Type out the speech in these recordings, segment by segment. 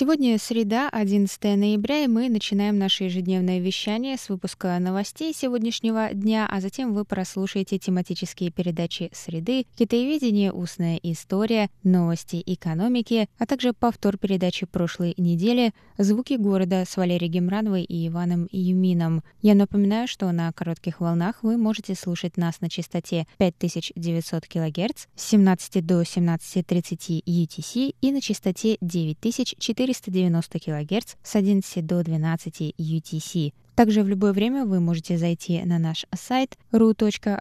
Сегодня среда, 11 ноября, и мы начинаем наше ежедневное вещание с выпуска новостей сегодняшнего дня, а затем вы прослушаете тематические передачи «Среды», «Китаеведение. Устная история», «Новости экономики», а также повтор передачи прошлой недели «Звуки города» с Валерией Гемрановой и Иваном Юмином. Я напоминаю, что на коротких волнах вы можете слушать нас на частоте 5900 кГц с 17 до 17.30 UTC и на частоте 9400 490 кГц с 11 до 12 UTC. Также в любое время вы можете зайти на наш сайт ru.rti.org.tw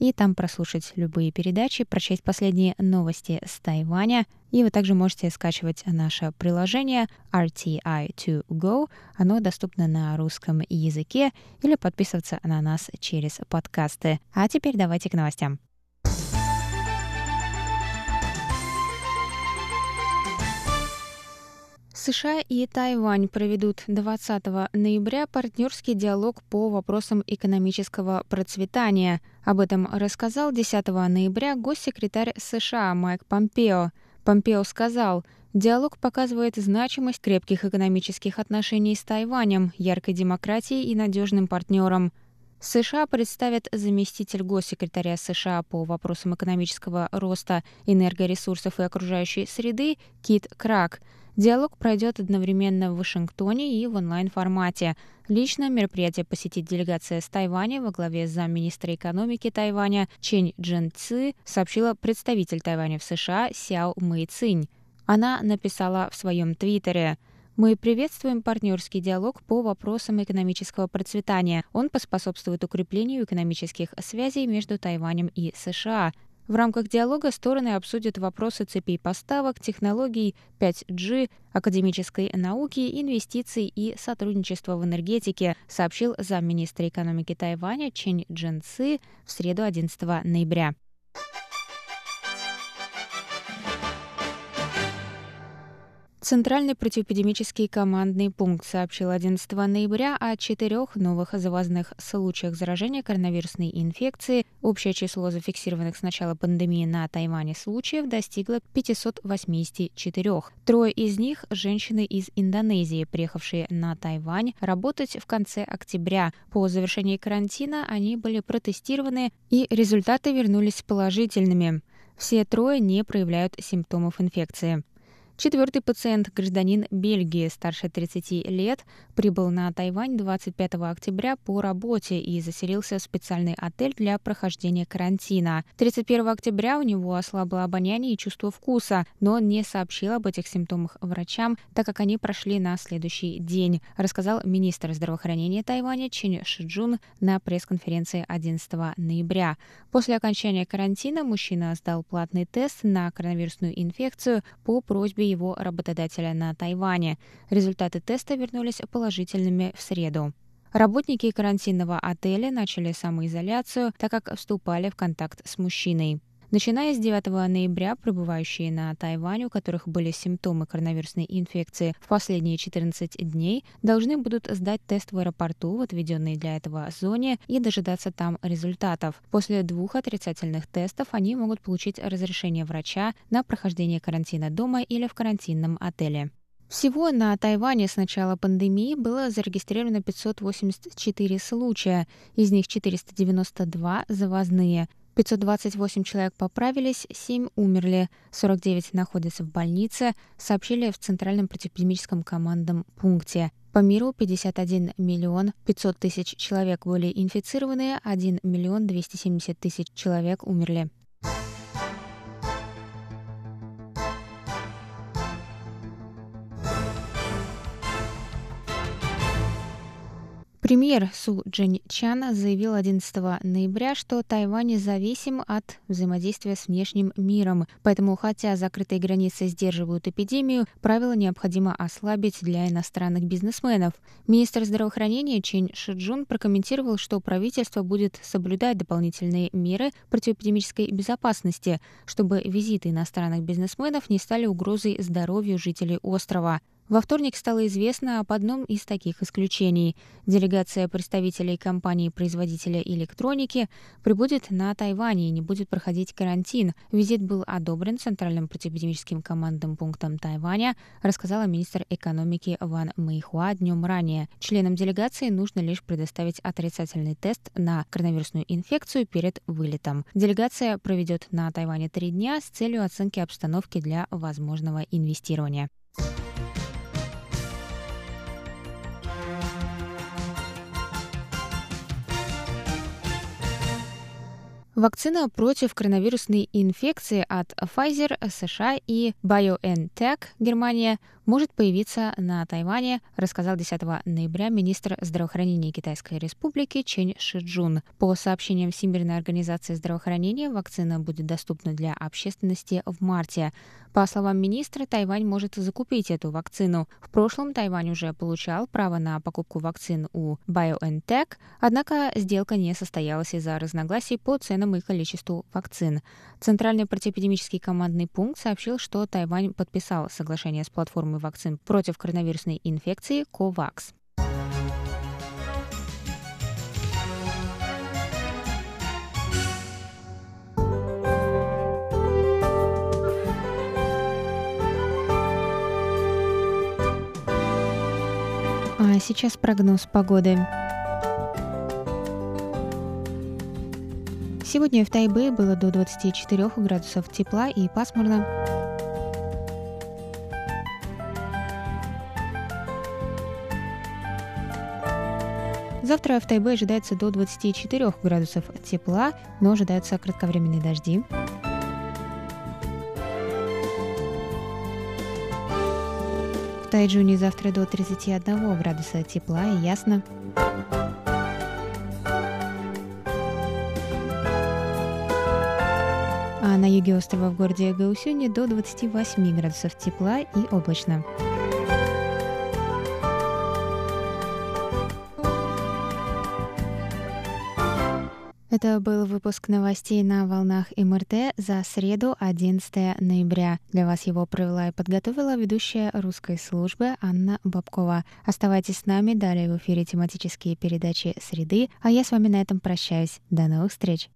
и там прослушать любые передачи, прочесть последние новости с Тайваня. И вы также можете скачивать наше приложение RTI2Go. Оно доступно на русском языке или подписываться на нас через подкасты. А теперь давайте к новостям. США и Тайвань проведут 20 ноября партнерский диалог по вопросам экономического процветания. Об этом рассказал 10 ноября госсекретарь США Майк Помпео. Помпео сказал, Диалог показывает значимость крепких экономических отношений с Тайванем, яркой демократией и надежным партнером. США представят заместитель госсекретаря США по вопросам экономического роста, энергоресурсов и окружающей среды Кит Крак – Диалог пройдет одновременно в Вашингтоне и в онлайн-формате. Лично мероприятие посетит делегация с Тайваня во главе с замминистра экономики Тайваня Чень Джен Ци, сообщила представитель Тайваня в США Сяо Мэй Цинь. Она написала в своем твиттере мы приветствуем партнерский диалог по вопросам экономического процветания. Он поспособствует укреплению экономических связей между Тайванем и США. В рамках диалога стороны обсудят вопросы цепей поставок, технологий 5G, академической науки, инвестиций и сотрудничества в энергетике, сообщил замминистра экономики Тайваня Чен Джен Ци в среду 11 ноября. Центральный противоэпидемический командный пункт сообщил 11 ноября о четырех новых завозных случаях заражения коронавирусной инфекции. Общее число зафиксированных с начала пандемии на Тайване случаев достигло 584. Трое из них – женщины из Индонезии, приехавшие на Тайвань работать в конце октября. По завершении карантина они были протестированы, и результаты вернулись положительными. Все трое не проявляют симптомов инфекции. Четвертый пациент, гражданин Бельгии, старше 30 лет, прибыл на Тайвань 25 октября по работе и заселился в специальный отель для прохождения карантина. 31 октября у него ослабло обоняние и чувство вкуса, но он не сообщил об этих симптомах врачам, так как они прошли на следующий день, рассказал министр здравоохранения Тайваня Чин Шиджун на пресс-конференции 11 ноября. После окончания карантина мужчина сдал платный тест на коронавирусную инфекцию по просьбе его работодателя на Тайване. Результаты теста вернулись положительными в среду. Работники карантинного отеля начали самоизоляцию, так как вступали в контакт с мужчиной. Начиная с 9 ноября, прибывающие на Тайвань, у которых были симптомы коронавирусной инфекции в последние 14 дней, должны будут сдать тест в аэропорту в отведенной для этого зоне и дожидаться там результатов. После двух отрицательных тестов они могут получить разрешение врача на прохождение карантина дома или в карантинном отеле. Всего на Тайване с начала пандемии было зарегистрировано 584 случая, из них 492 завозные. 528 человек поправились, 7 умерли, 49 находятся в больнице, сообщили в Центральном противоэпидемическом командном пункте. По миру 51 миллион 500 тысяч человек были инфицированы, 1 миллион 270 тысяч человек умерли. Премьер Су Джин Чан заявил 11 ноября, что Тайвань зависим от взаимодействия с внешним миром. Поэтому, хотя закрытые границы сдерживают эпидемию, правила необходимо ослабить для иностранных бизнесменов. Министр здравоохранения Чен Шиджун прокомментировал, что правительство будет соблюдать дополнительные меры противоэпидемической безопасности, чтобы визиты иностранных бизнесменов не стали угрозой здоровью жителей острова. Во вторник стало известно об одном из таких исключений. Делегация представителей компании-производителя электроники прибудет на Тайвань и не будет проходить карантин. Визит был одобрен Центральным противоэпидемическим командным пунктом Тайваня, рассказала министр экономики Ван Мэйхуа днем ранее. Членам делегации нужно лишь предоставить отрицательный тест на коронавирусную инфекцию перед вылетом. Делегация проведет на Тайване три дня с целью оценки обстановки для возможного инвестирования. Вакцина против коронавирусной инфекции от Pfizer, США и BioNTech Германия может появиться на Тайване, рассказал 10 ноября министр здравоохранения Китайской Республики Чен Шиджун. По сообщениям Всемирной организации здравоохранения, вакцина будет доступна для общественности в марте. По словам министра, Тайвань может закупить эту вакцину. В прошлом Тайвань уже получал право на покупку вакцин у BioNTech, однако сделка не состоялась из-за разногласий по ценам и количеству вакцин. Центральный противоэпидемический командный пункт сообщил, что Тайвань подписал соглашение с платформой вакцин против коронавирусной инфекции COVAX. А сейчас прогноз погоды. Сегодня в Тайбе было до 24 градусов тепла и пасмурно. Завтра в Тайбе ожидается до 24 градусов тепла, но ожидаются кратковременные дожди. В Тайджуне завтра до 31 градуса тепла и ясно. На юге острова в городе Гаусюне до 28 градусов тепла и облачно. Это был выпуск новостей на волнах МРТ за среду, 11 ноября. Для вас его провела и подготовила ведущая русской службы Анна Бабкова. Оставайтесь с нами, далее в эфире тематические передачи «Среды», а я с вами на этом прощаюсь. До новых встреч!